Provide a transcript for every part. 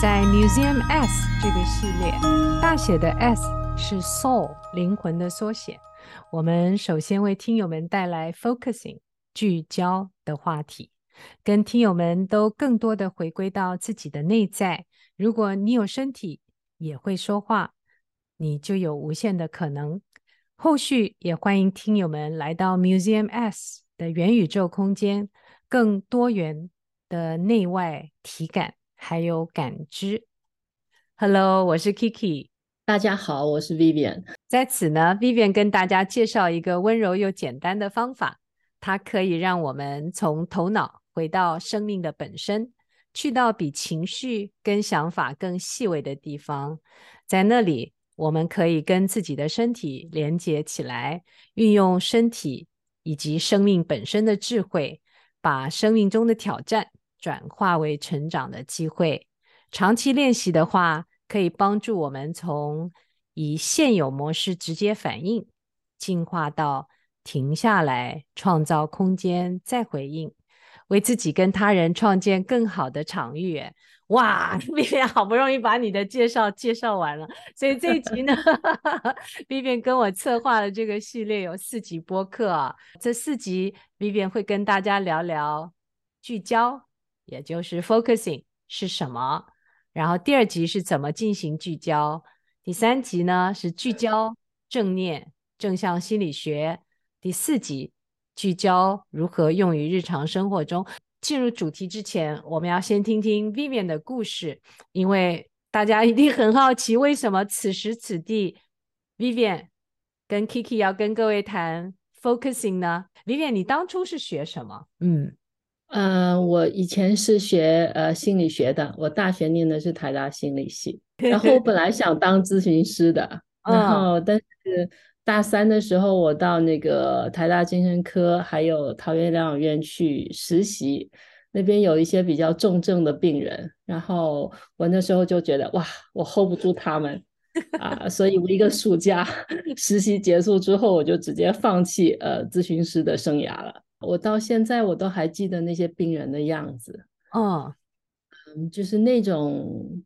在 Museum S 这个系列，大写的 S 是 Soul 灵魂的缩写。我们首先为听友们带来 Focusing 聚焦的话题，跟听友们都更多的回归到自己的内在。如果你有身体，也会说话，你就有无限的可能。后续也欢迎听友们来到 Museum S 的元宇宙空间，更多元的内外体感。还有感知。Hello，我是 Kiki。大家好，我是 Vivian。在此呢，Vivian 跟大家介绍一个温柔又简单的方法，它可以让我们从头脑回到生命的本身，去到比情绪跟想法更细微的地方。在那里，我们可以跟自己的身体连接起来，运用身体以及生命本身的智慧，把生命中的挑战。转化为成长的机会。长期练习的话，可以帮助我们从以现有模式直接反应，进化到停下来，创造空间再回应，为自己跟他人创建更好的场域。哇，Vivian 好不容易把你的介绍介绍完了，所以这一集呢，Vivian 跟我策划了这个系列有四集播客。这四集 Vivian 会跟大家聊聊聚焦。也就是 focusing 是什么？然后第二集是怎么进行聚焦？第三集呢是聚焦正念正向心理学。第四集聚焦如何用于日常生活中。进入主题之前，我们要先听听 Vivian 的故事，因为大家一定很好奇，为什么此时此地 Vivian 跟 Kiki 要跟各位谈 focusing 呢？Vivian，你当初是学什么？嗯。呃，我以前是学呃心理学的，我大学念的是台大心理系，然后我本来想当咨询师的，然后但是大三的时候，我到那个台大精神科还有桃园疗养院去实习，那边有一些比较重症的病人，然后我那时候就觉得哇，我 hold 不住他们 啊，所以我一个暑假实习结束之后，我就直接放弃呃咨询师的生涯了。我到现在我都还记得那些病人的样子，哦，嗯，就是那种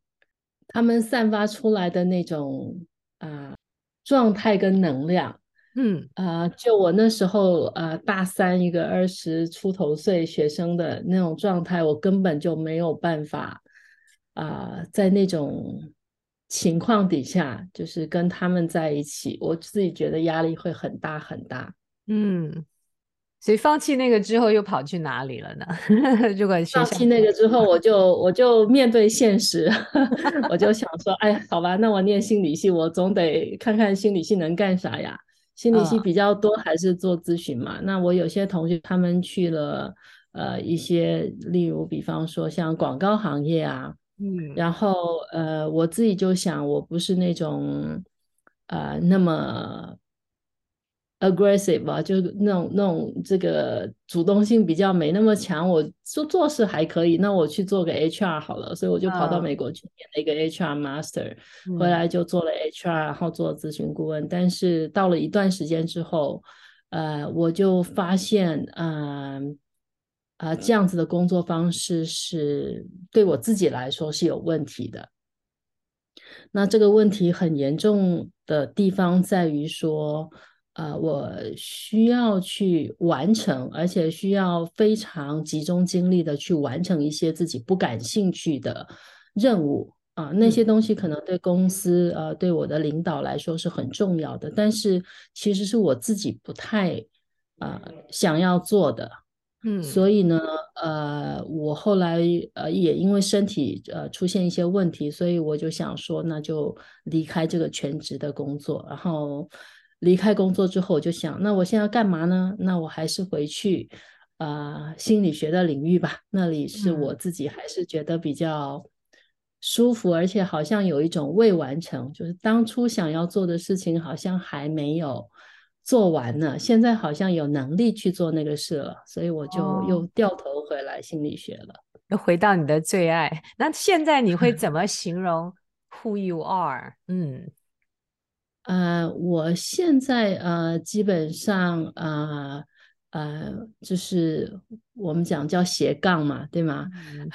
他们散发出来的那种啊、呃、状态跟能量，嗯。啊、呃，就我那时候啊、呃、大三一个二十出头岁学生的那种状态，我根本就没有办法啊、呃、在那种情况底下，就是跟他们在一起，我自己觉得压力会很大很大，嗯。所以放弃那个之后，又跑去哪里了呢？如果放弃那个之后，我 就我就面对现实，我就想说，哎，好吧，那我念心理系，我总得看看心理系能干啥呀？心理系比较多，还是做咨询嘛？哦、那我有些同学他们去了，呃，一些例如，比方说像广告行业啊，嗯，然后呃，我自己就想，我不是那种呃那么。Aggressive 吧，就是那种那种这个主动性比较没那么强。我做做事还可以，那我去做个 HR 好了，所以我就跑到美国去念了一个 HR master，、oh. 回来就做了 HR，然后做咨询顾问。但是到了一段时间之后，呃，我就发现，嗯、呃，啊、呃，这样子的工作方式是对我自己来说是有问题的。那这个问题很严重的地方在于说。呃，我需要去完成，而且需要非常集中精力的去完成一些自己不感兴趣的任务。啊，呃，那些东西可能对公司呃，对我的领导来说是很重要的，但是其实是我自己不太呃想要做的，嗯，所以呢，呃，我后来呃也因为身体呃出现一些问题，所以我就想说，那就离开这个全职的工作，然后。离开工作之后，我就想，那我现在要干嘛呢？那我还是回去，啊、呃，心理学的领域吧。那里是我自己还是觉得比较舒服，嗯、而且好像有一种未完成，就是当初想要做的事情好像还没有做完呢。现在好像有能力去做那个事了，所以我就又掉头回来心理学了，哦、又回到你的最爱。那现在你会 怎么形容 Who you are？嗯。呃，我现在呃，基本上呃呃，就是我们讲叫斜杠嘛，对吗？嗯、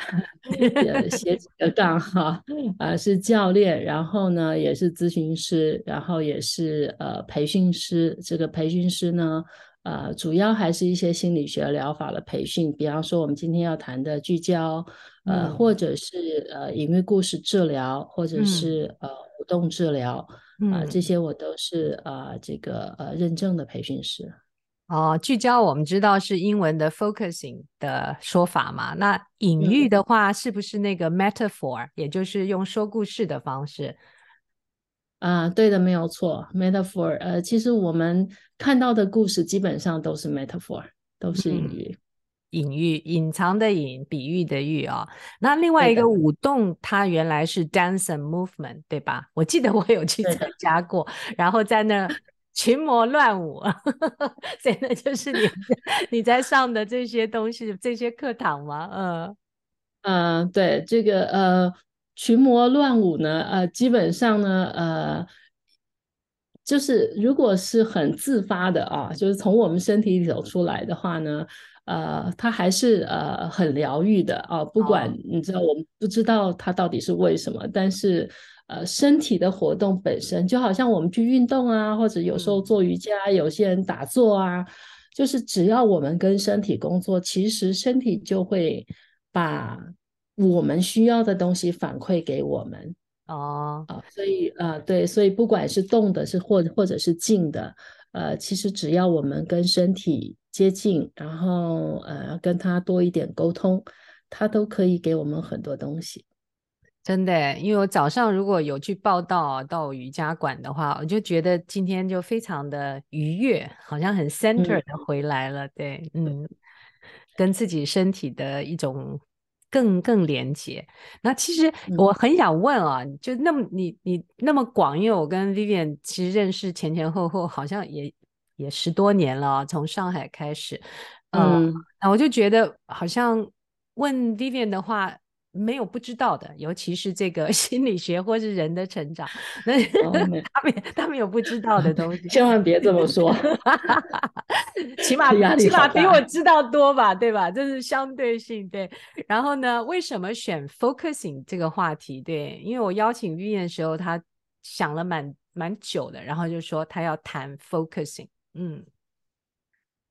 斜几个杠哈，啊是教练，然后呢也是咨询师，然后也是呃培训师。这个培训师呢，呃主要还是一些心理学疗法的培训，比方说我们今天要谈的聚焦，呃、嗯、或者是呃隐喻故事治疗，或者是、嗯、呃互动治疗，啊、呃、这些我都是啊、呃、这个呃认证的培训师。哦，聚焦我们知道是英文的 focusing 的说法嘛？那隐喻的话，是不是那个 metaphor，、嗯、也就是用说故事的方式？啊，对的，没有错，metaphor。呃，其实我们看到的故事基本上都是 metaphor，都是隐喻，嗯、隐喻，隐藏的隐，比喻的喻啊、哦。那另外一个舞动，它原来是 dance and movement，对吧？我记得我有去参加过，然后在那。群魔乱舞，真的就是你 你在上的这些东西，这些课堂吗？嗯嗯、呃，对，这个呃群魔乱舞呢，呃，基本上呢，呃，就是如果是很自发的啊，就是从我们身体里走出来的话呢，呃，它还是呃很疗愈的啊，不管你知道，我们不知道它到底是为什么，但是。呃，身体的活动本身就好像我们去运动啊，或者有时候做瑜伽，嗯、有些人打坐啊，就是只要我们跟身体工作，其实身体就会把我们需要的东西反馈给我们。哦，啊，所以呃，对，所以不管是动的，是或或者是静的，呃，其实只要我们跟身体接近，然后呃，跟他多一点沟通，他都可以给我们很多东西。真的，因为我早上如果有去报到到瑜伽馆的话，我就觉得今天就非常的愉悦，好像很 center 的回来了。嗯、对，嗯，跟自己身体的一种更更连接。那其实我很想问啊，嗯、就那么你你那么广，因为我跟 Vivian 其实认识前前后后好像也也十多年了，从上海开始，嗯，那、嗯、我就觉得好像问 Vivian 的话。没有不知道的，尤其是这个 心理学或是人的成长，那、哦、他们他们有不知道的东西，千万别这么说，起码起码比我知道多吧，对吧？这是相对性，对。然后呢，为什么选 focusing 这个话题？对，因为我邀请 Vivian 的时候，他想了蛮蛮久的，然后就说他要谈 focusing，嗯。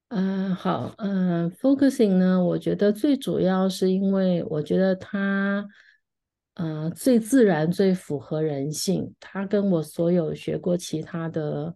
嗯、好，嗯、，focusing 呢，我觉得最主要是因为我觉得它，呃，最自然、最符合人性。它跟我所有学过其他的，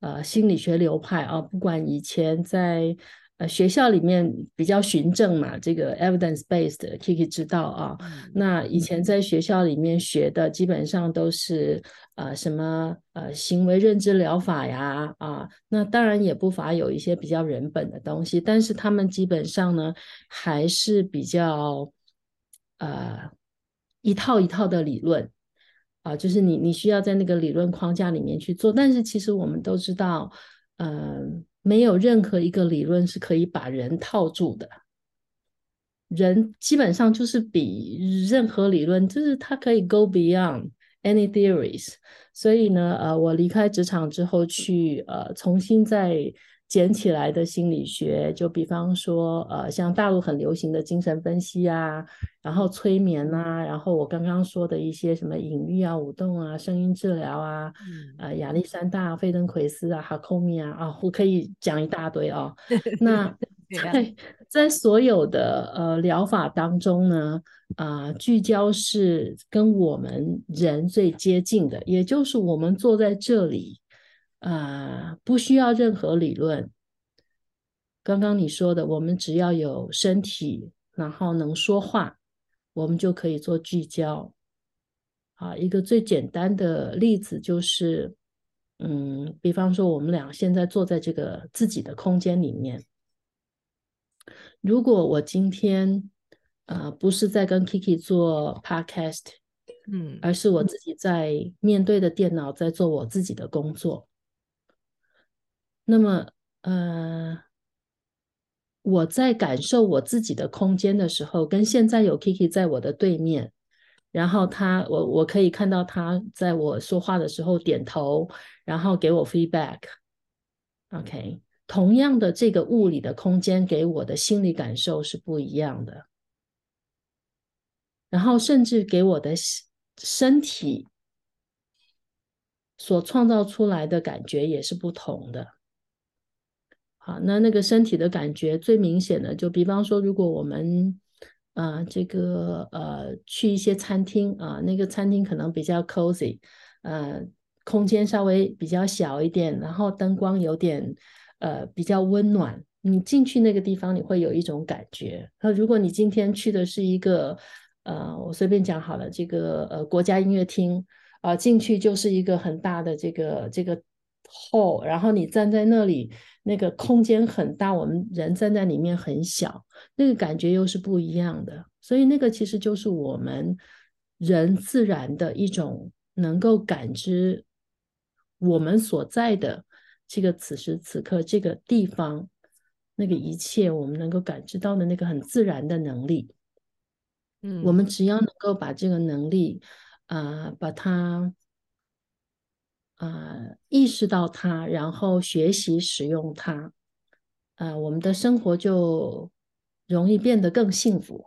呃，心理学流派啊，不管以前在。呃，学校里面比较循证嘛，这个 evidence based，Kiki 知道啊。嗯、那以前在学校里面学的，基本上都是呃什么呃行为认知疗法呀啊。那当然也不乏有一些比较人本的东西，但是他们基本上呢还是比较呃一套一套的理论啊，就是你你需要在那个理论框架里面去做。但是其实我们都知道，嗯、呃。没有任何一个理论是可以把人套住的，人基本上就是比任何理论，就是它可以 go beyond any theories。所以呢，呃，我离开职场之后去呃重新再捡起来的心理学，就比方说呃像大陆很流行的精神分析啊，然后催眠啊，然后我刚刚说的一些什么隐喻啊、舞动啊、声音治疗啊，嗯、呃亚历山大、费登奎斯啊、哈蔻米啊，啊，我可以讲一大堆哦。那 在在所有的呃疗法当中呢，啊、呃，聚焦是跟我们人最接近的，也就是我们坐在这里。啊、呃，不需要任何理论。刚刚你说的，我们只要有身体，然后能说话，我们就可以做聚焦。啊，一个最简单的例子就是，嗯，比方说我们俩现在坐在这个自己的空间里面，如果我今天，呃，不是在跟 Kiki 做 Podcast，嗯，而是我自己在面对的电脑在做我自己的工作。那么，呃，我在感受我自己的空间的时候，跟现在有 Kiki 在我的对面，然后他，我我可以看到他在我说话的时候点头，然后给我 feedback。OK，同样的这个物理的空间给我的心理感受是不一样的，然后甚至给我的身体所创造出来的感觉也是不同的。好，那那个身体的感觉最明显的，就比方说，如果我们啊、这个呃去一些餐厅啊、那个餐厅可能比较 cozy，呃，空间稍微比较小一点，然后灯光有点呃比较温暖，你进去那个地方，你会有一种感觉。那如果你今天去的是一个呃，我随便讲好了，这个呃国家音乐厅啊、进去就是一个很大的这个这个 hall，然后你站在那里。那个空间很大，我们人站在里面很小，那个感觉又是不一样的。所以那个其实就是我们人自然的一种能够感知我们所在的这个此时此刻这个地方，那个一切我们能够感知到的那个很自然的能力。嗯，我们只要能够把这个能力啊，呃，把它。呃，意识到它，然后学习使用它，呃，我们的生活就容易变得更幸福。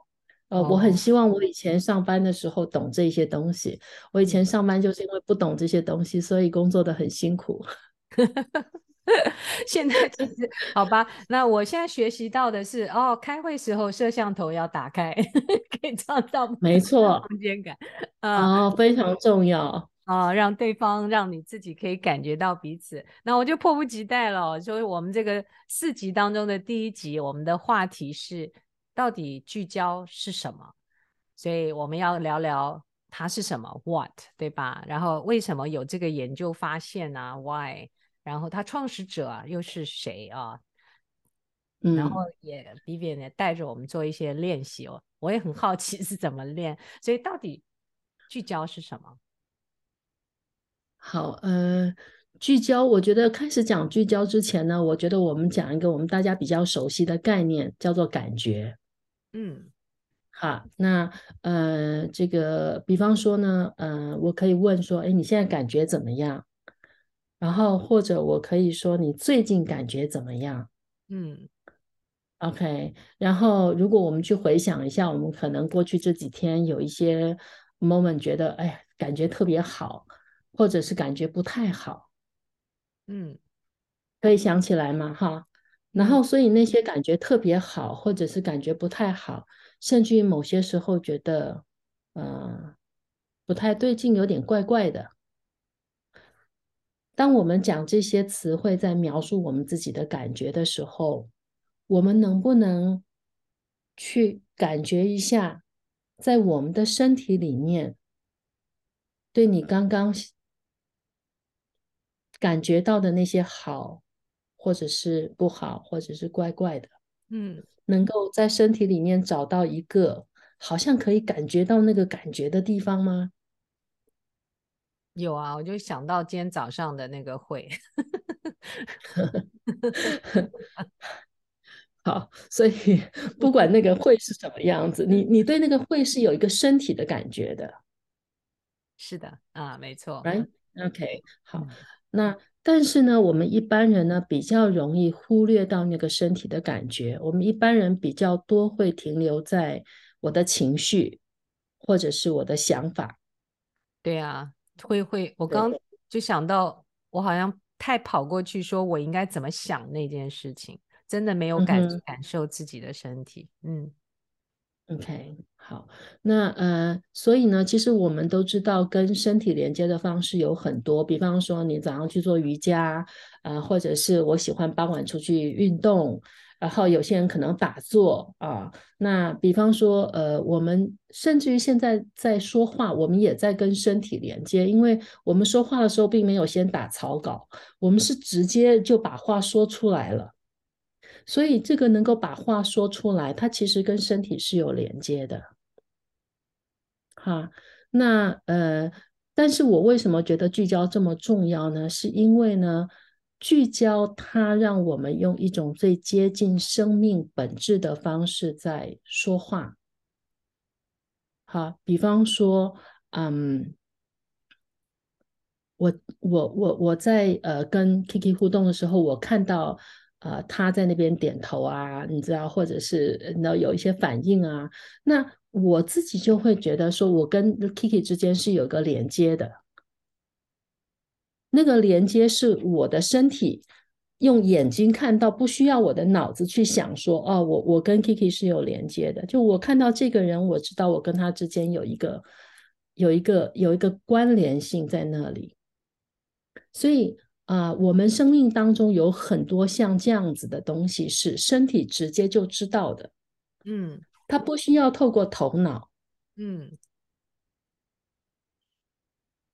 呃，我很希望我以前上班的时候懂这些东西。我以前上班就是因为不懂这些东西，所以工作的很辛苦。现在其实好吧，那我现在学习到的是，哦，开会时候摄像头要打开，可以创造没错空间感。哦，非常重要。啊、哦，让对方，让你自己可以感觉到彼此。那我就迫不及待了。所以，我们这个四集当中的第一集，我们的话题是到底聚焦是什么？所以我们要聊聊它是什么，what，对吧？然后为什么有这个研究发现啊？Why？然后它创始者啊又是谁啊？嗯，然后也 Vivian 也带着我们做一些练习哦。我也很好奇是怎么练。所以，到底聚焦是什么？好，呃，聚焦，我觉得开始讲聚焦之前呢，我觉得我们讲一个我们大家比较熟悉的概念，叫做感觉。嗯，好，那呃，这个比方说呢，呃，我可以问说，哎，你现在感觉怎么样？然后或者我可以说，你最近感觉怎么样？嗯，OK。然后如果我们去回想一下，我们可能过去这几天有一些 moment 觉得，哎，感觉特别好。或者是感觉不太好，嗯，可以想起来吗？哈，然后所以那些感觉特别好，或者是感觉不太好，甚至于某些时候觉得，呃，不太对劲，有点怪怪的。当我们讲这些词汇在描述我们自己的感觉的时候，我们能不能去感觉一下，在我们的身体里面，对你刚刚。感觉到的那些好，或者是不好，或者是怪怪的，嗯，能够在身体里面找到一个好像可以感觉到那个感觉的地方吗？有啊，我就想到今天早上的那个会。好，所以 不管那个会是什么样子，你你对那个会是有一个身体的感觉的。是的，啊，没错。Right? OK，好。嗯那但是呢，我们一般人呢比较容易忽略到那个身体的感觉。我们一般人比较多会停留在我的情绪，或者是我的想法。对啊，会会。我刚就想到，我好像太跑过去，说我应该怎么想那件事情，真的没有感、嗯、感受自己的身体。嗯。OK，好，那呃，所以呢，其实我们都知道跟身体连接的方式有很多，比方说你早上去做瑜伽，呃，或者是我喜欢傍晚出去运动，然后有些人可能打坐啊。那比方说，呃，我们甚至于现在在说话，我们也在跟身体连接，因为我们说话的时候并没有先打草稿，我们是直接就把话说出来了。所以这个能够把话说出来，它其实跟身体是有连接的。好，那呃，但是我为什么觉得聚焦这么重要呢？是因为呢，聚焦它让我们用一种最接近生命本质的方式在说话。好，比方说，嗯，我我我我在呃跟 Kiki 互动的时候，我看到。呃他在那边点头啊，你知道，或者是那有一些反应啊，那我自己就会觉得说，我跟 Kiki 之间是有个连接的，那个连接是我的身体用眼睛看到，不需要我的脑子去想说，哦，我我跟 Kiki 是有连接的，就我看到这个人，我知道我跟他之间有一个有一个有一个关联性在那里，所以。啊、呃，我们生命当中有很多像这样子的东西，是身体直接就知道的。嗯，它不需要透过头脑。嗯，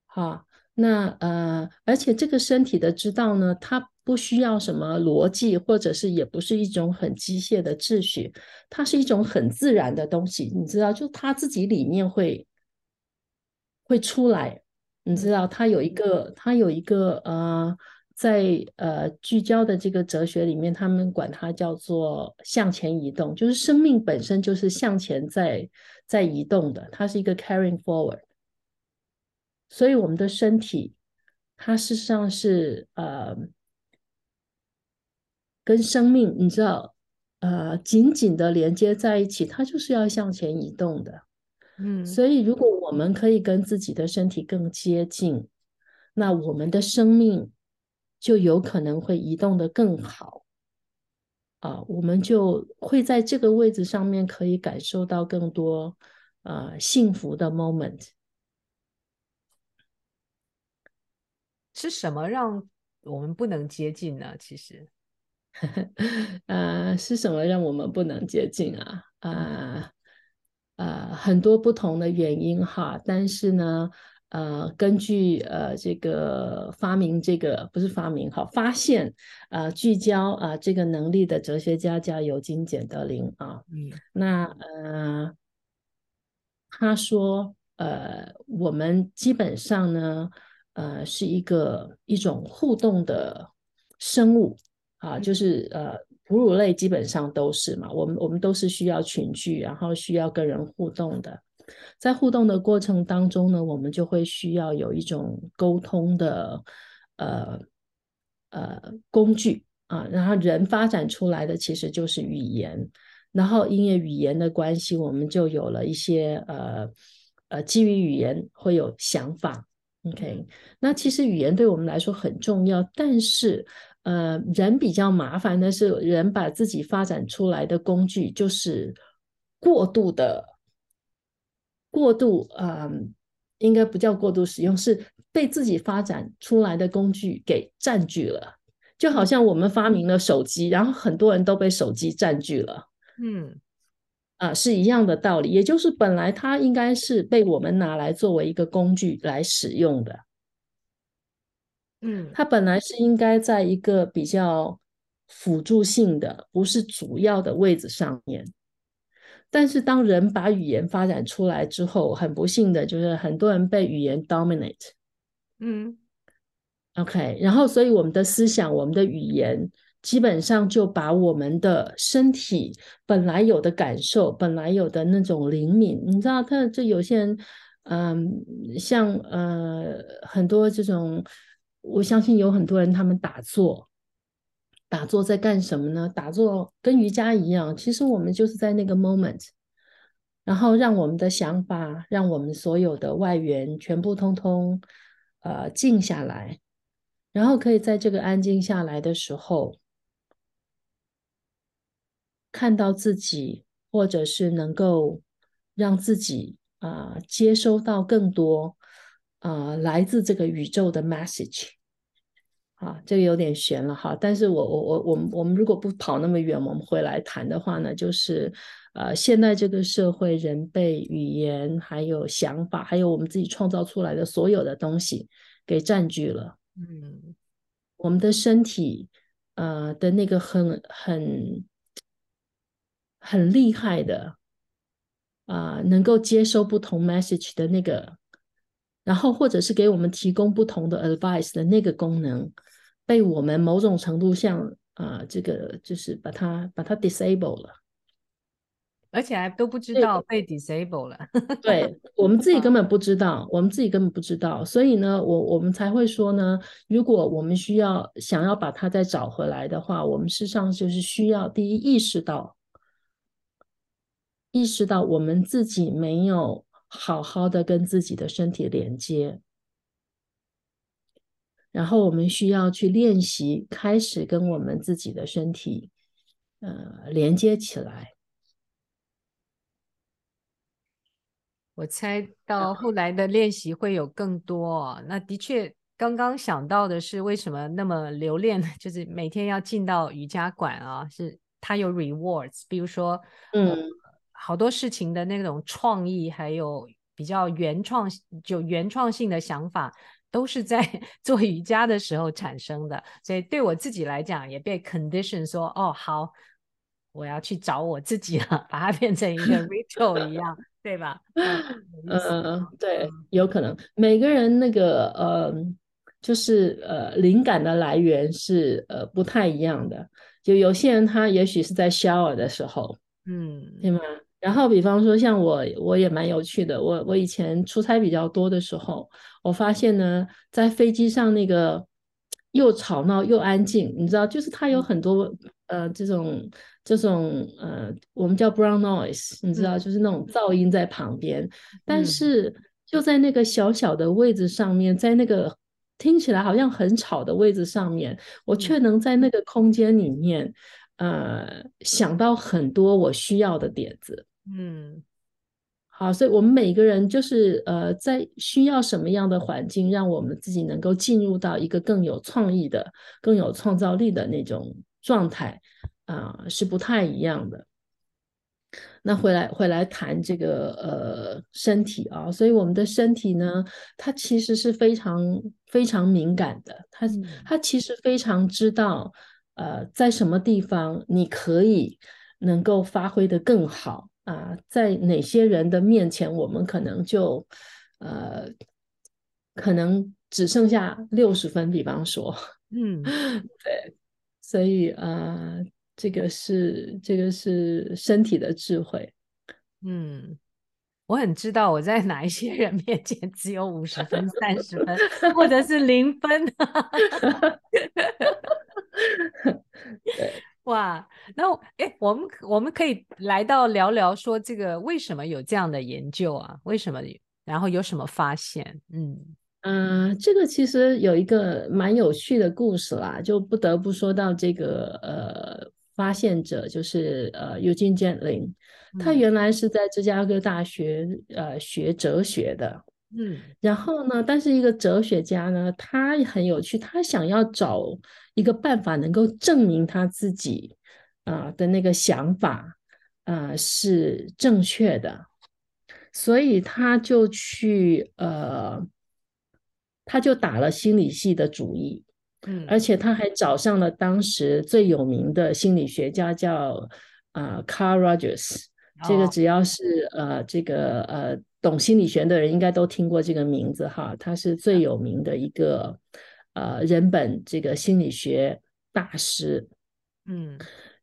好，那呃，而且这个身体的知道呢，它不需要什么逻辑，或者是也不是一种很机械的秩序，它是一种很自然的东西。你知道，就它自己里面会会出来。你知道，它有一个，它有一个，呃，在呃聚焦的这个哲学里面，他们管它叫做向前移动，就是生命本身就是向前在在移动的，它是一个 carrying forward。所以我们的身体，它事实上是呃跟生命，你知道，呃紧紧的连接在一起，它就是要向前移动的。嗯，所以如果我们可以跟自己的身体更接近，那我们的生命就有可能会移动的更好啊，我们就会在这个位置上面可以感受到更多呃幸福的 moment。是什么让我们不能接近呢？其实，呃，是什么让我们不能接近啊？啊、呃？呃，很多不同的原因哈，但是呢，呃，根据呃这个发明这个不是发明哈，发现呃聚焦啊、呃、这个能力的哲学家叫尤金简德林啊，嗯，那呃他说呃我们基本上呢呃是一个一种互动的生物啊，就是呃。哺乳类基本上都是嘛，我们我们都是需要群聚，然后需要跟人互动的。在互动的过程当中呢，我们就会需要有一种沟通的呃呃工具啊。然后人发展出来的其实就是语言，然后因为语言的关系，我们就有了一些呃呃基于语言会有想法。OK，那其实语言对我们来说很重要，但是。呃，人比较麻烦的是，人把自己发展出来的工具就是过度的过度，呃，应该不叫过度使用，是被自己发展出来的工具给占据了。就好像我们发明了手机，然后很多人都被手机占据了。嗯，啊、呃，是一样的道理，也就是本来它应该是被我们拿来作为一个工具来使用的。嗯，它本来是应该在一个比较辅助性的，不是主要的位置上面。但是当人把语言发展出来之后，很不幸的就是很多人被语言 dominate。嗯，OK，然后所以我们的思想、我们的语言，基本上就把我们的身体本来有的感受、本来有的那种灵敏，你知道，他这有些人，嗯，像呃很多这种。我相信有很多人，他们打坐，打坐在干什么呢？打坐跟瑜伽一样，其实我们就是在那个 moment，然后让我们的想法，让我们所有的外缘全部通通呃静下来，然后可以在这个安静下来的时候，看到自己，或者是能够让自己啊、接收到更多。啊、呃，来自这个宇宙的 message，啊，这个有点悬了哈。但是我我我我们我们如果不跑那么远，我们回来谈的话呢，就是呃，现在这个社会，人被语言、还有想法，还有我们自己创造出来的所有的东西给占据了。嗯，我们的身体，呃的那个很很很厉害的，啊、呃，能够接收不同 message 的那个。然后，或者是给我们提供不同的 advice 的那个功能，被我们某种程度上啊、呃，这个就是把它把它 disable 了。而且还都不知道被 disable 了。对，我们自己根本不知道，我们自己根本不知道，所以呢，我我们才会说呢，如果我们需要想要把它再找回来的话，我们事实上就是需要第一意识到，意识到我们自己没有好好的跟自己的身体连接，然后我们需要去练习，开始跟我们自己的身体，呃，连接起来。我猜到后来的练习会有更多哦。那的确，刚刚想到的是为什么那么留恋，就是每天要进到瑜伽馆啊，是它有 rewards，比如说，嗯、呃，好多事情的那种创意，还有比较原创，就原创性的想法，都是在 做瑜伽的时候产生的。所以对我自己来讲，也被 condition 说，哦，好，我要去找我自己了，把它变成一个 ritual 一样。对吧？嗯、呃，对，有可能每个人那个呃，就是呃，灵感的来源是呃不太一样的。就有些人他也许是在 shower 的时候，嗯，对吗？然后比方说像我，我也蛮有趣的。我我以前出差比较多的时候，我发现呢，在飞机上那个又吵闹又安静，你知道，就是它有很多呃这种。这种呃，我们叫 brown noise，你知道，就是那种噪音在旁边。嗯、但是就在那个小小的位置上面，在那个听起来好像很吵的位置上面，我却能在那个空间里面，呃，想到很多我需要的点子。嗯，好，所以我们每个人就是呃，在需要什么样的环境，让我们自己能够进入到一个更有创意的、更有创造力的那种状态。啊、呃，是不太一样的。那回来回来谈这个呃身体啊，所以我们的身体呢，它其实是非常非常敏感的。它它其实非常知道呃在什么地方你可以能够发挥的更好啊、呃，在哪些人的面前我们可能就呃可能只剩下六十分，比方说，嗯，对，所以啊。呃这个是这个是身体的智慧，嗯，我很知道我在哪一些人面前只有五十分、三十分，或者是零分。对，哇，那哎，我们我们可以来到聊聊说这个为什么有这样的研究啊？为什么？然后有什么发现？嗯嗯、呃，这个其实有一个蛮有趣的故事啦，就不得不说到这个呃。发现者就是呃，Eugene Gentlin，他原来是在芝加哥大学呃学哲学的，嗯，然后呢，但是一个哲学家呢，他很有趣，他想要找一个办法能够证明他自己啊、呃、的那个想法啊、呃、是正确的，所以他就去呃，他就打了心理系的主意。嗯，而且他还找上了当时最有名的心理学家叫，叫啊 Carl Rogers。这个只要是呃这个呃懂心理学的人，应该都听过这个名字哈。他是最有名的一个呃人本这个心理学大师。嗯，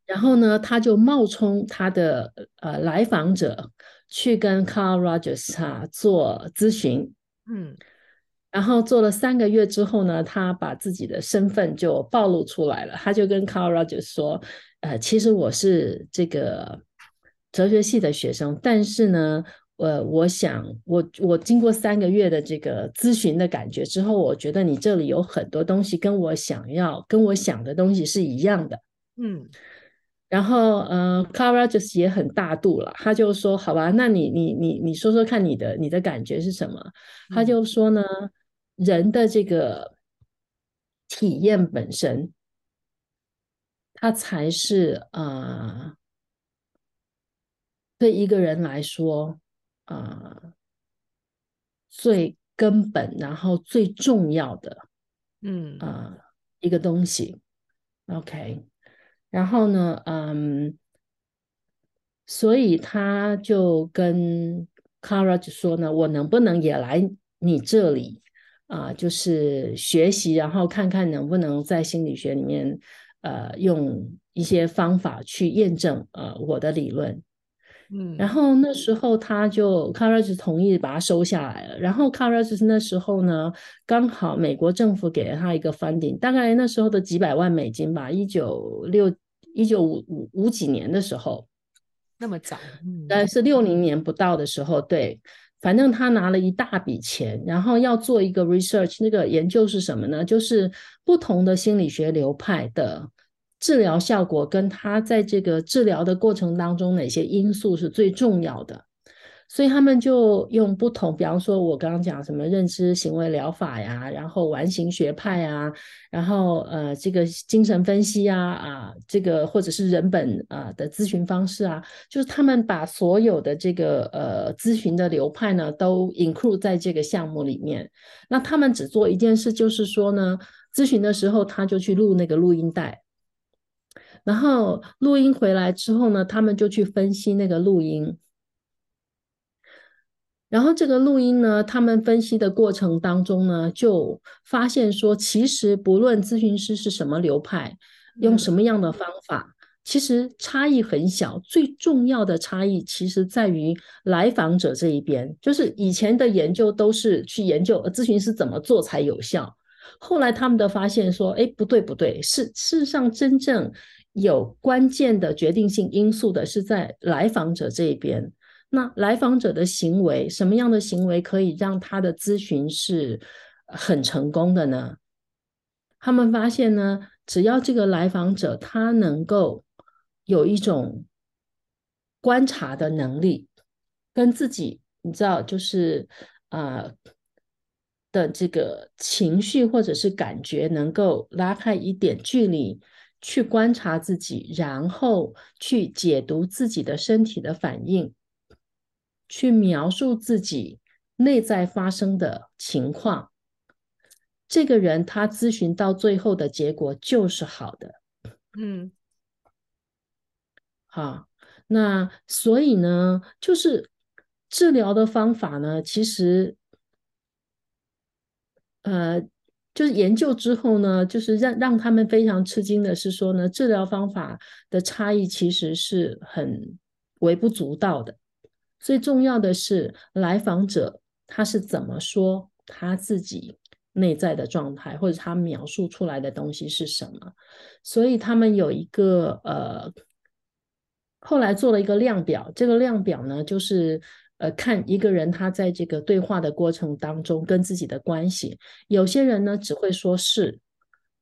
然后呢，他就冒充他的呃来访者去跟 Carl Rogers 哈做咨询。嗯。然后做了三个月之后呢，他把自己的身份就暴露出来了。他就跟 Carl Rogers 说：“呃，其实我是这个哲学系的学生，但是呢，呃，我想我我经过三个月的这个咨询的感觉之后，我觉得你这里有很多东西跟我想要跟我想的东西是一样的。”嗯，然后呃，Carl Rogers 也很大度了，他就说：“好吧，那你你你你说说看你的你的感觉是什么？”他就说呢。人的这个体验本身，它才是啊、呃，对一个人来说啊、呃，最根本然后最重要的，嗯啊、呃，一个东西。OK，然后呢，嗯，所以他就跟 Carl 就说呢，我能不能也来你这里？啊，就是学习，然后看看能不能在心理学里面，呃，用一些方法去验证呃我的理论。嗯，然后那时候他就 Carl Rogers 同意把它收下来了。然后 Carl Rogers 那时候呢，刚好美国政府给了他一个 funding，大概那时候的几百万美金吧，一九六一九五五五几年的时候，那么早，大概是六零年不到的时候，对，反正他拿了一大笔钱，然后要做一个 research，那个研究是什么呢？就是不同的心理学流派的。治疗效果跟他在这个治疗的过程当中哪些因素是最重要的？所以他们就用不同，比方说我刚刚讲什么认知行为疗法呀，然后完形学派呀，然后呃这个精神分析呀啊，这个或者是人本啊的咨询方式啊，就是他们把所有的这个呃咨询的流派呢都 include 在这个项目里面。那他们只做一件事，就是说呢，咨询的时候他就去录那个录音带。然后录音回来之后呢，他们就去分析那个录音。然后这个录音呢，他们分析的过程当中呢，就发现说，其实不论咨询师是什么流派，用什么样的方法，其实差异很小。最重要的差异其实在于来访者这一边，就是以前的研究都是去研究咨询师怎么做才有效。后来他们的发现说，哎，不对不对，是事实上真正。有关键的决定性因素的是在来访者这边。那来访者的行为，什么样的行为可以让他的咨询是很成功的呢？他们发现呢，只要这个来访者他能够有一种观察的能力，跟自己你知道就是啊、的这个情绪或者是感觉能够拉开一点距离。去观察自己，然后去解读自己的身体的反应，去描述自己内在发生的情况。这个人他咨询到最后的结果就是好的。嗯，好，那所以呢，就是治疗的方法呢，其实，呃。就是研究之后呢，就是让让他们非常吃惊的是说呢，治疗方法的差异其实是很微不足道的。最重要的是来访者他是怎么说他自己内在的状态，或者他描述出来的东西是什么。所以他们有一个呃，后来做了一个量表，这个量表呢就是。呃，看一个人他在这个对话的过程当中跟自己的关系，有些人呢只会说是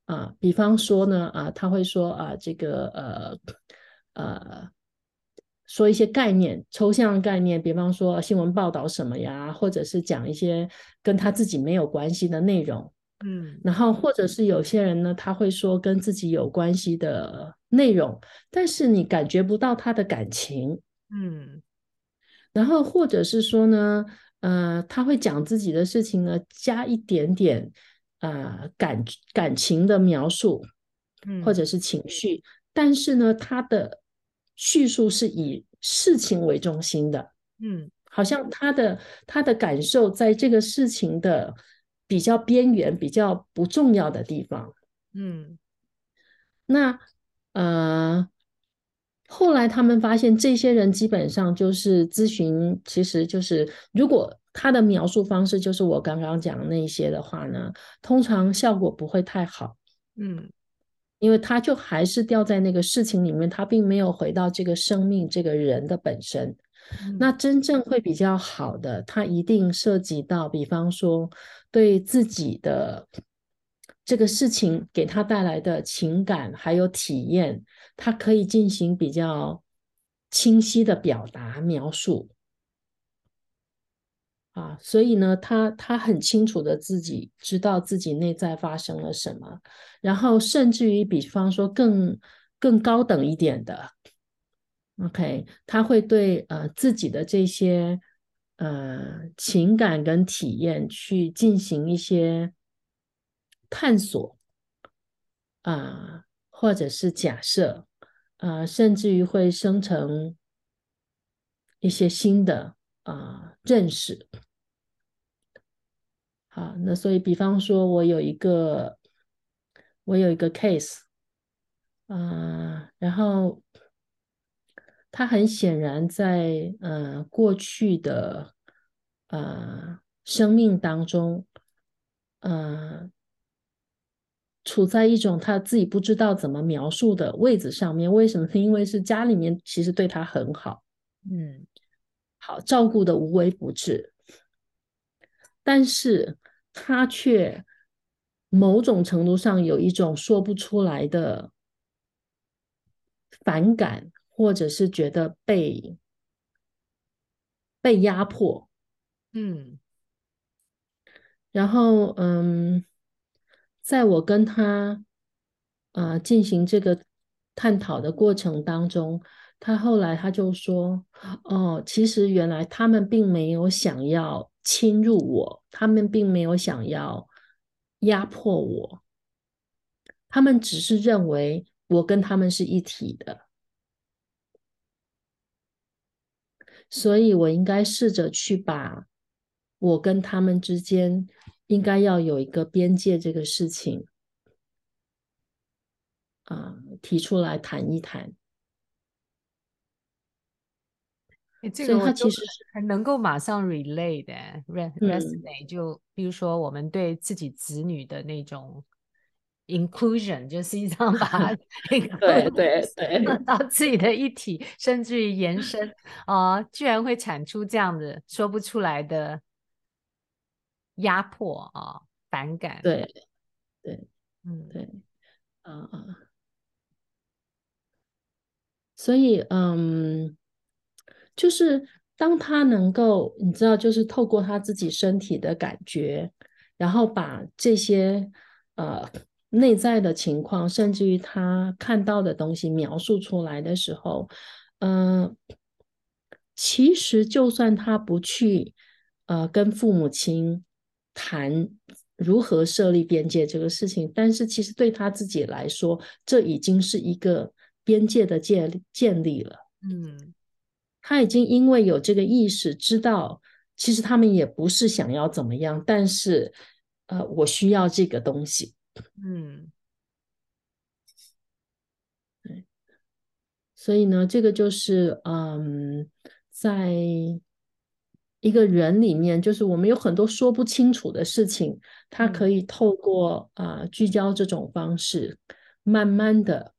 啊，比方说呢啊，他会说啊这个呃呃说一些概念，抽象概念，比方说新闻报道什么呀，或者是讲一些跟他自己没有关系的内容，嗯，然后或者是有些人呢他会说跟自己有关系的内容，但是你感觉不到他的感情，嗯。然后或者是说呢，呃，他会讲自己的事情呢，加一点点呃感感情的描述，嗯，或者是情绪，但是呢，他的叙述是以事情为中心的，嗯，好像他的他的感受在这个事情的比较边缘、比较不重要的地方，嗯，那呃。后来他们发现，这些人基本上就是咨询，其实就是如果他的描述方式就是我刚刚讲的那些的话呢，通常效果不会太好。嗯，因为他就还是掉在那个事情里面，他并没有回到这个生命这个人的本身。嗯，那真正会比较好的，他一定涉及到，比方说对自己的。这个事情给他带来的情感还有体验，他可以进行比较清晰的表达描述啊，所以呢，他他很清楚的自己知道自己内在发生了什么，然后甚至于比方说更更高等一点的，OK，他会对呃自己的这些呃情感跟体验去进行一些。探索啊、或者是假设、呃，甚至于会生成一些新的啊、认识。好，那所以，比方说，我有一个，我有一个 case 啊、然后。他很显然在呃过去的呃生命当中，呃处在一种他自己不知道怎么描述的位置上面。为什么呢？因为是家里面其实对他很好，嗯，好照顾的无微不至，但是他却某种程度上有一种说不出来的反感。或者是觉得被被压迫，嗯，然后嗯，在我跟他呃进行这个探讨的过程当中，他后来他就说：“哦，其实原来他们并没有想要侵入我，他们并没有想要压迫我，他们只是认为我跟他们是一体的。”所以，我应该试着去把我跟他们之间应该要有一个边界这个事情啊、呃，提出来谈一谈。这个他其实是很能够马上 relate 的，resonate、嗯。就比如说，我们对自己子女的那种。Inclusion 就是一张 把对对对到自己的一体，甚至于延伸啊、呃，居然会产出这样的说不出来的压迫啊、呃，反感。对对，嗯对，啊、呃，所以嗯，就是当他能够，你知道，就是透过他自己身体的感觉，然后把这些呃。内在的情况，甚至于他看到的东西描述出来的时候，嗯、呃，其实就算他不去呃跟父母亲谈如何设立边界这个事情，但是其实对他自己来说，这已经是一个边界的建建立了。嗯，他已经因为有这个意识，知道其实他们也不是想要怎么样，但是呃，我需要这个东西。嗯，对，所以呢，这个就是嗯，在一个人里面，就是我们有很多说不清楚的事情，他可以透过啊、呃、聚焦这种方式，慢慢的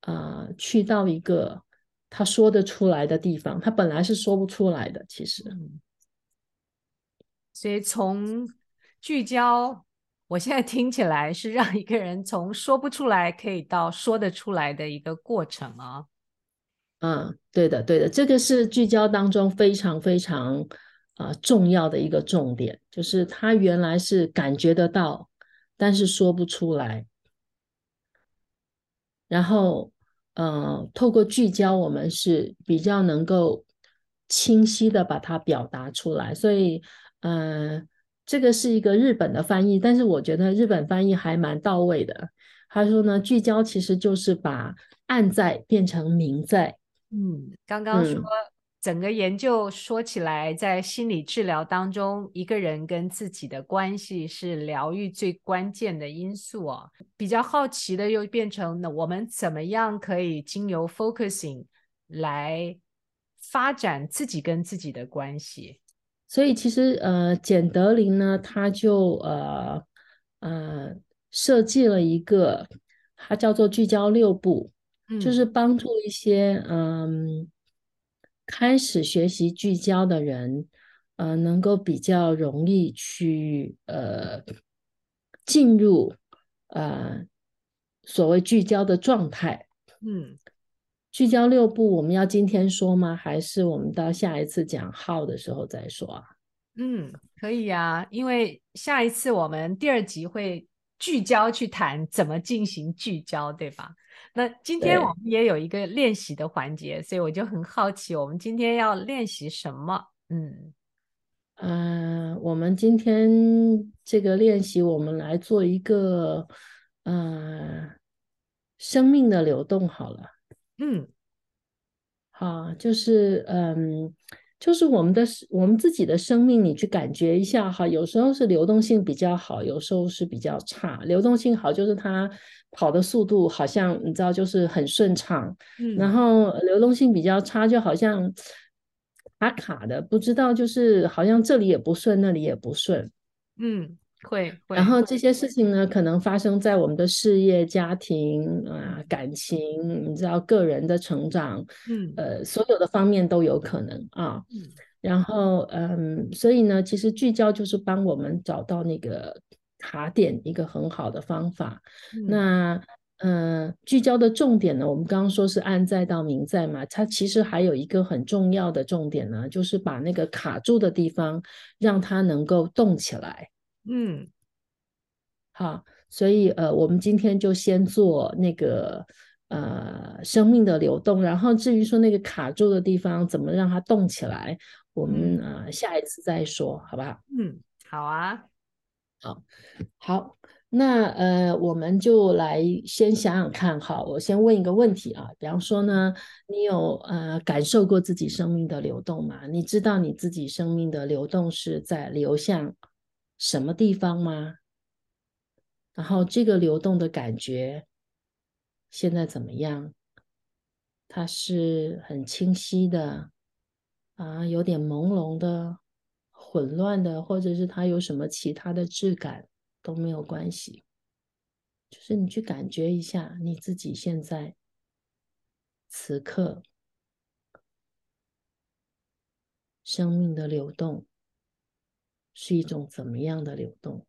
啊、呃、去到一个他说得出来的地方，他本来是说不出来的，其实，嗯、所以从聚焦。我现在听起来是让一个人从说不出来可以到说得出来的一个过程啊。嗯，对的，对的，这个是聚焦当中非常非常啊、重要的一个重点，就是他原来是感觉得到，但是说不出来。然后，呃，透过聚焦，我们是比较能够清晰的把它表达出来。所以，呃。这个是一个日本的翻译，但是我觉得日本翻译还蛮到位的。他说呢，聚焦其实就是把暗在变成明在。嗯，刚刚说、嗯、整个研究说起来，在心理治疗当中，一个人跟自己的关系是疗愈最关键的因素哦。比较好奇的又变成那，我们怎么样可以经由 focusing 来发展自己跟自己的关系？所以其实呃，简德林呢，他就呃呃设计了一个，它叫做聚焦六步，嗯、就是帮助一些嗯开始学习聚焦的人，呃，能够比较容易去呃进入呃所谓聚焦的状态。嗯，聚焦六步，我们要今天说吗？还是我们到下一次讲 how 的时候再说啊？嗯，可以啊，因为下一次我们第二集会聚焦去谈怎么进行聚焦，对吧？那今天我们也有一个练习的环节，所以我就很好奇，我们今天要练习什么？嗯，呃，我们今天这个练习，我们来做一个呃生命的流动好了。嗯，好，就是嗯，就是我们的我们自己的生命，你去感觉一下哈，有时候是流动性比较好，有时候是比较差。流动性好就是它跑的速度好像你知道就是很顺畅，嗯，然后流动性比较差就好像卡卡的，不知道就是好像这里也不顺，那里也不顺，嗯。会，会，然后这些事情呢，可能发生在我们的事业、家庭啊、感情，你知道，个人的成长，嗯，呃，所有的方面都有可能啊。嗯，然后，嗯，所以呢，其实聚焦就是帮我们找到那个卡点一个很好的方法。嗯，那，呃，聚焦的重点呢，我们刚刚说是暗在到明在嘛，它其实还有一个很重要的重点呢，就是把那个卡住的地方，让它能够动起来。嗯，好，所以呃，我们今天就先做那个呃生命的流动，然后至于说那个卡住的地方怎么让它动起来，我们呃下一次再说，好不好？嗯，好啊，好，好，那呃我们就来先想想看，哈，我先问一个问题啊，比方说呢，你有呃感受过自己生命的流动吗？你知道你自己生命的流动是在流向什么地方吗？然后这个流动的感觉现在怎么样？它是很清晰的啊，有点朦胧的、混乱的，或者是它有什么其他的质感都没有关系。就是你去感觉一下你自己现在此刻生命的流动。是一种怎么样的流动？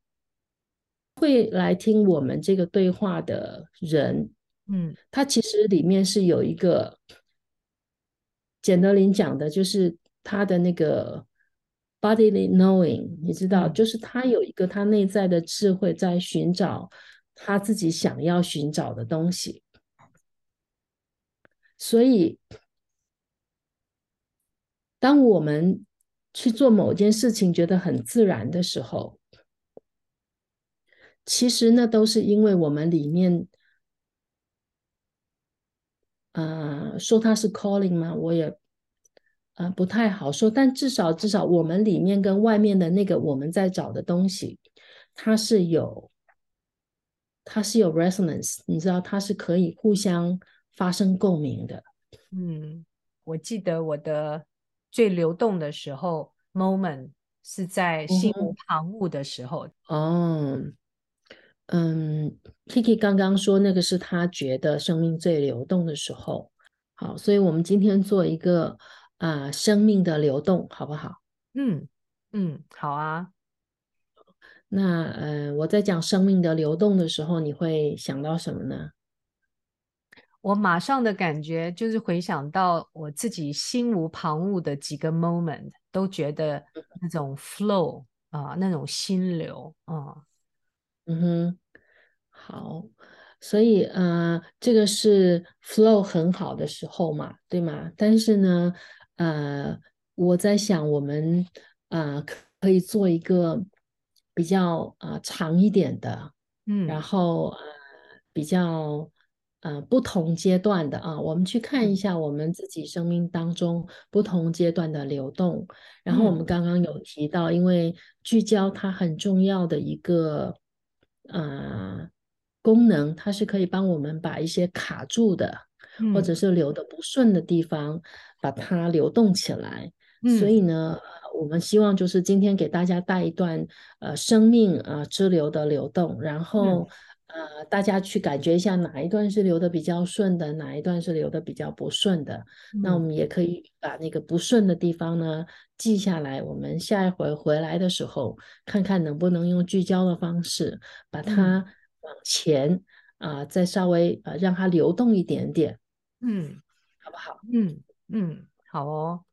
会来听我们这个对话的人，嗯，他其实里面是有一个简德林讲的，就是他的那个 bodily knowing，你知道，就是他有一个他内在的智慧在寻找他自己想要寻找的东西，所以当我们去做某件事情觉得很自然的时候，其实那都是因为我们里面，啊、说它是 calling 吗？我也，呃，不太好说。但至少至少我们里面跟外面的那个我们在找的东西，它是有，它是有 resonance，你知道，它是可以互相发生共鸣的。嗯，我记得我的。最流动的时候，moment 是在心无旁骛的时候。哦，嗯，Kiki 刚刚说那个是他觉得生命最流动的时候。好，所以我们今天做一个啊、呃、生命的流动，好不好？嗯嗯，好啊。那呃，我在讲生命的流动的时候，你会想到什么呢？我马上的感觉就是回想到我自己心无旁骛的几个 moment，都觉得那种 flow 啊，那种心流啊，嗯哼，好，所以呃，这个是 flow 很好的时候嘛，对吗？但是呢，呃，我在想我们呃可以做一个比较啊、呃、长一点的，嗯，然后呃比较。呃，不同阶段的啊，我们去看一下我们自己生命当中不同阶段的流动。然后我们刚刚有提到，因为聚焦它很重要的一个呃功能，它是可以帮我们把一些卡住的或者是流的不顺的地方，把它流动起来。所以呢，我们希望就是今天给大家带一段呃生命啊支流的流动，然后。呃，大家去感觉一下哪一段是流的比较顺的，哪一段是流的比较不顺的。嗯。那我们也可以把那个不顺的地方呢记下来。我们下一回回来的时候，看看能不能用聚焦的方式把它往前啊，嗯，呃，再稍微呃让它流动一点点。嗯，好不好？嗯嗯，好哦，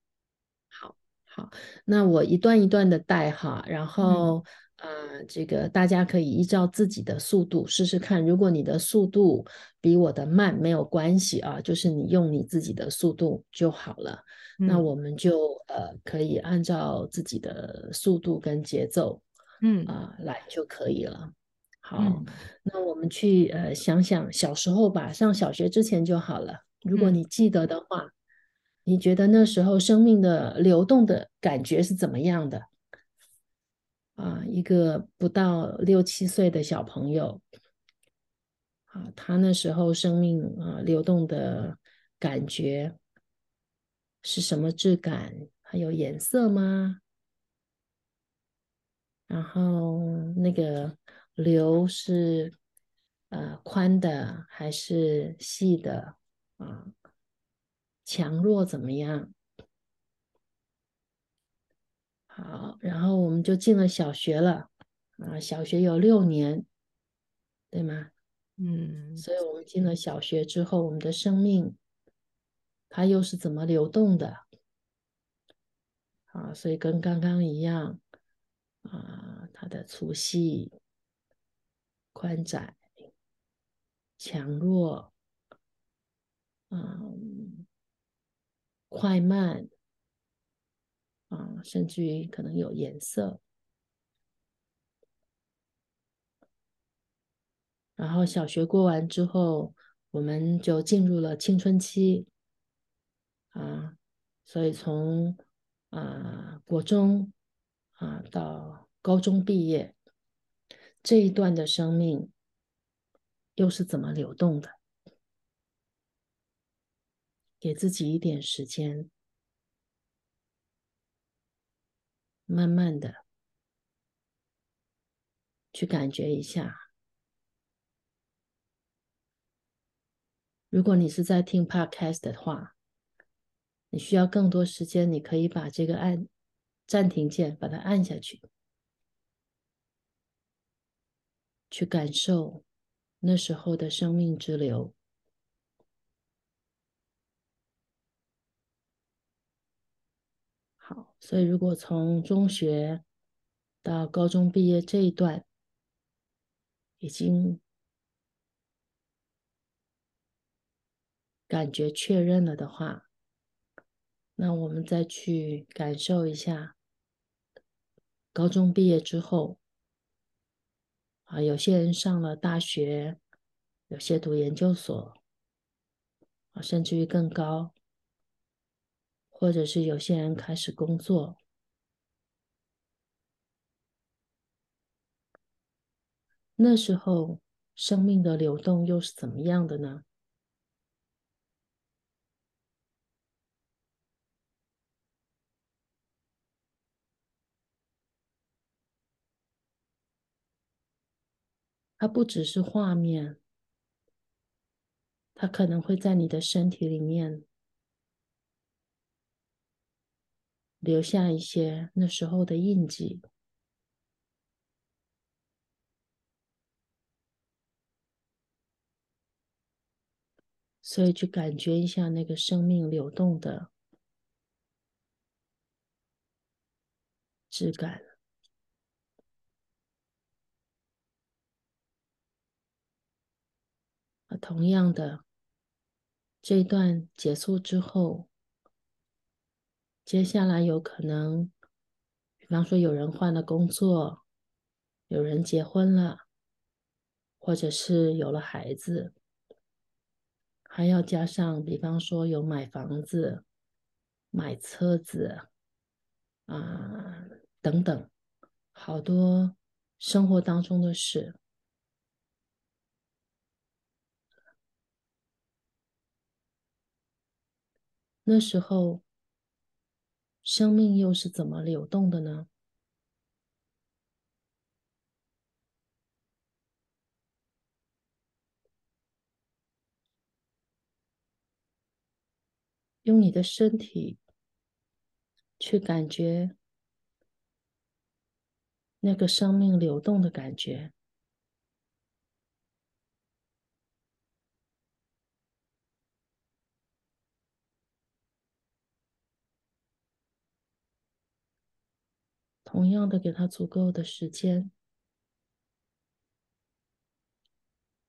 好好。那我一段一段的带哈，然后。嗯啊、呃，这个大家可以依照自己的速度试试看。如果你的速度比我的慢，没有关系啊，就是你用你自己的速度就好了。嗯、那我们就呃可以按照自己的速度跟节奏，嗯啊、呃、来就可以了。好，嗯、那我们去呃想想小时候吧，上小学之前就好了。如果你记得的话，你觉得那时候生命的流动的感觉是怎么样的？啊，一个不到六七岁的小朋友，啊，他那时候生命啊流动的感觉是什么质感？还有颜色吗？然后那个流是呃宽的还是细的？啊，强弱怎么样？好，然后我们就进了小学了啊，小学有六年，对吗？嗯，所以我们进了小学之后，我们的生命它又是怎么流动的？啊，所以跟刚刚一样啊，它的粗细、宽窄、强弱，嗯，快慢。啊，甚至于可能有颜色。然后小学过完之后，我们就进入了青春期。啊，所以从啊国中啊到高中毕业这一段的生命，又是怎么流动的？给自己一点时间。慢慢的去感觉一下。如果你是在听 Podcast 的话，你需要更多时间，你可以把这个按暂停键把它按下去，去感受那时候的生命之流。好，所以如果从中学到高中毕业这一段已经感觉确认了的话，那我们再去感受一下高中毕业之后啊，有些人上了大学，有些读研究所啊，甚至于更高。或者是有些人开始工作，那时候生命的流动又是怎么样的呢？它不只是画面，它可能会在你的身体里面。留下一些那时候的印记，所以去感觉一下那个生命流动的质感。同样的，这一段结束之后。接下来有可能，比方说有人换了工作，有人结婚了，或者是有了孩子，还要加上，比方说有买房子、买车子啊等等，好多生活当中的事。那时候。生命又是怎么流动的呢？用你的身体去感觉那个生命流动的感觉。同样的，给他足够的时间，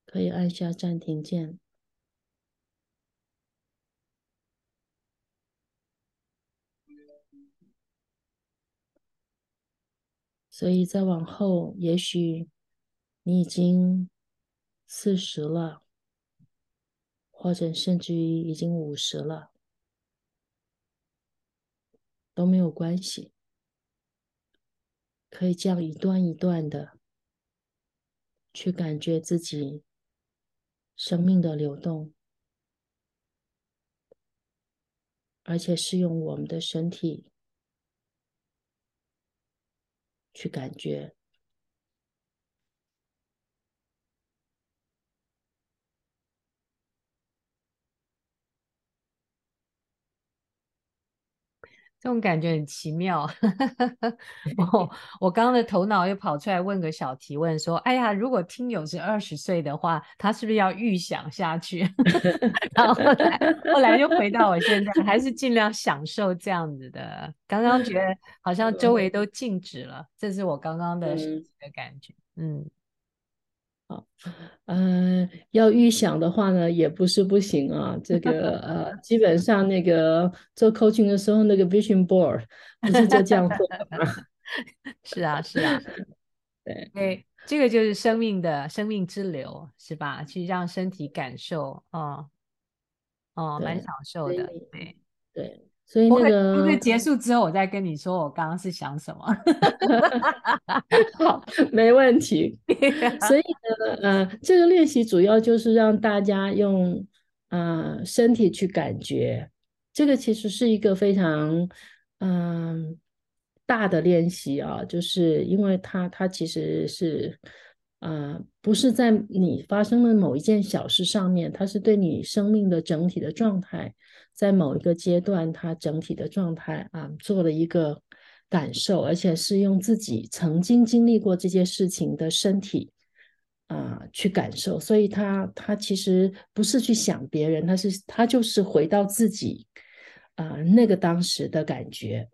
可以按下暂停键。所以再往后，也许你已经四十了，或者甚至于已经五十了。都没有关系，可以这样一段一段的去感觉自己生命的流动，而且是用我们的身体去感觉。这种感觉很奇妙。我我刚刚的头脑又跑出来问个小提问，说：“哎呀，如果听友是二十岁的话，他是不是要预想下去？” 然后后来后来又回到我现在，还是尽量享受这样子的。刚刚觉得好像周围都静止了，这是我刚刚的的感觉。嗯。好，嗯、呃，要预想的话呢，也不是不行啊。这个呃，基本上那个做 coaching 的时候，那个 vision board 不是就这样做的吗？是啊，是啊，对，对，这个就是生命的生命之流，是吧？去让身体感受，哦，哦，蛮享受的，对，对。所以那个，就是结束之后，我再跟你说我刚刚是想什么。好，没问题。所以呢，呃，这个练习主要就是让大家用呃身体去感觉，这个其实是一个非常嗯、呃、大的练习啊，就是因为它它其实是呃不是在你发生的某一件小事上面，它是对你生命的整体的状态。在某一个阶段，他整体的状态啊，做了一个感受，而且是用自己曾经经历过这件事情的身体啊去感受，所以他他其实不是去想别人，他是他就是回到自己啊那个当时的感觉，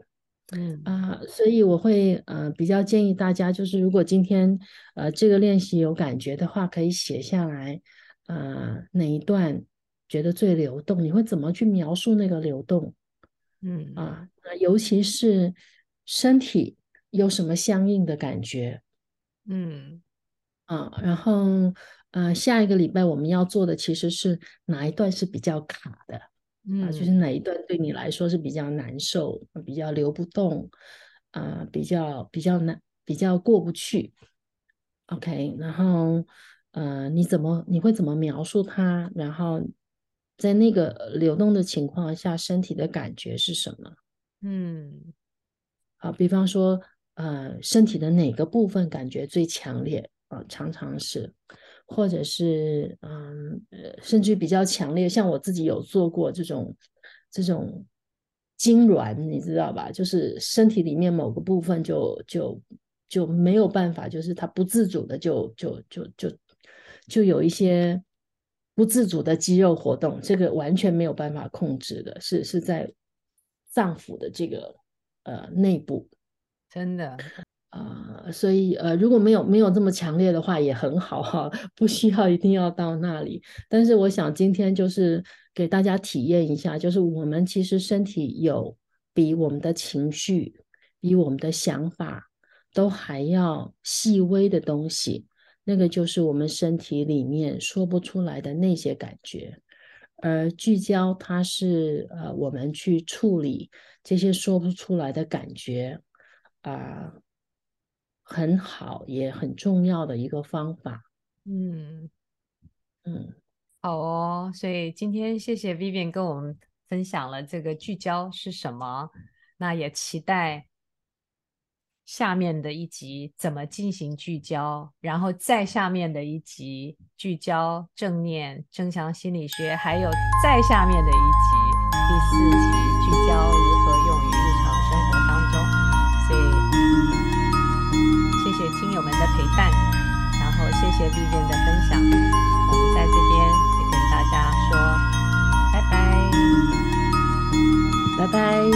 嗯啊，所以我会呃比较建议大家，就是如果今天呃这个练习有感觉的话，可以写下来呃哪一段。觉得最流动，你会怎么去描述那个流动？嗯啊，尤其是身体有什么相应的感觉？嗯啊，然后呃，下一个礼拜我们要做的其实是哪一段是比较卡的？嗯，啊，就是哪一段对你来说是比较难受、比较流不动啊，比较比较难、比较过不去。OK，然后呃，你怎么你会怎么描述它？然后。在那个流动的情况下，身体的感觉是什么？嗯，好，比方说，呃，身体的哪个部分感觉最强烈啊？呃，常常是，或者是，嗯，呃，甚至比较强烈。像我自己有做过这种这种痉挛，你知道吧？就是身体里面某个部分就就就没有办法，就是它不自主的就就就就就有一些。不自主的肌肉活动，这个完全没有办法控制的，是是在脏腑的这个呃内部，真的啊、呃，所以呃如果没有没有这么强烈的话也很好哈，不需要一定要到那里。但是我想今天就是给大家体验一下，就是我们其实身体有比我们的情绪、比我们的想法都还要细微的东西。那个就是我们身体里面说不出来的那些感觉，而聚焦它是呃，我们去处理这些说不出来的感觉啊，呃，很好也很重要的一个方法。嗯嗯，好哦，所以今天谢谢 Vivian 跟我们分享了这个聚焦是什么，那也期待。下面的一集怎么进行聚焦，然后再下面的一集聚焦正念、增强心理学，还有再下面的一集第四集聚焦一些意见的分享我们在这边也跟大家说拜拜。拜拜。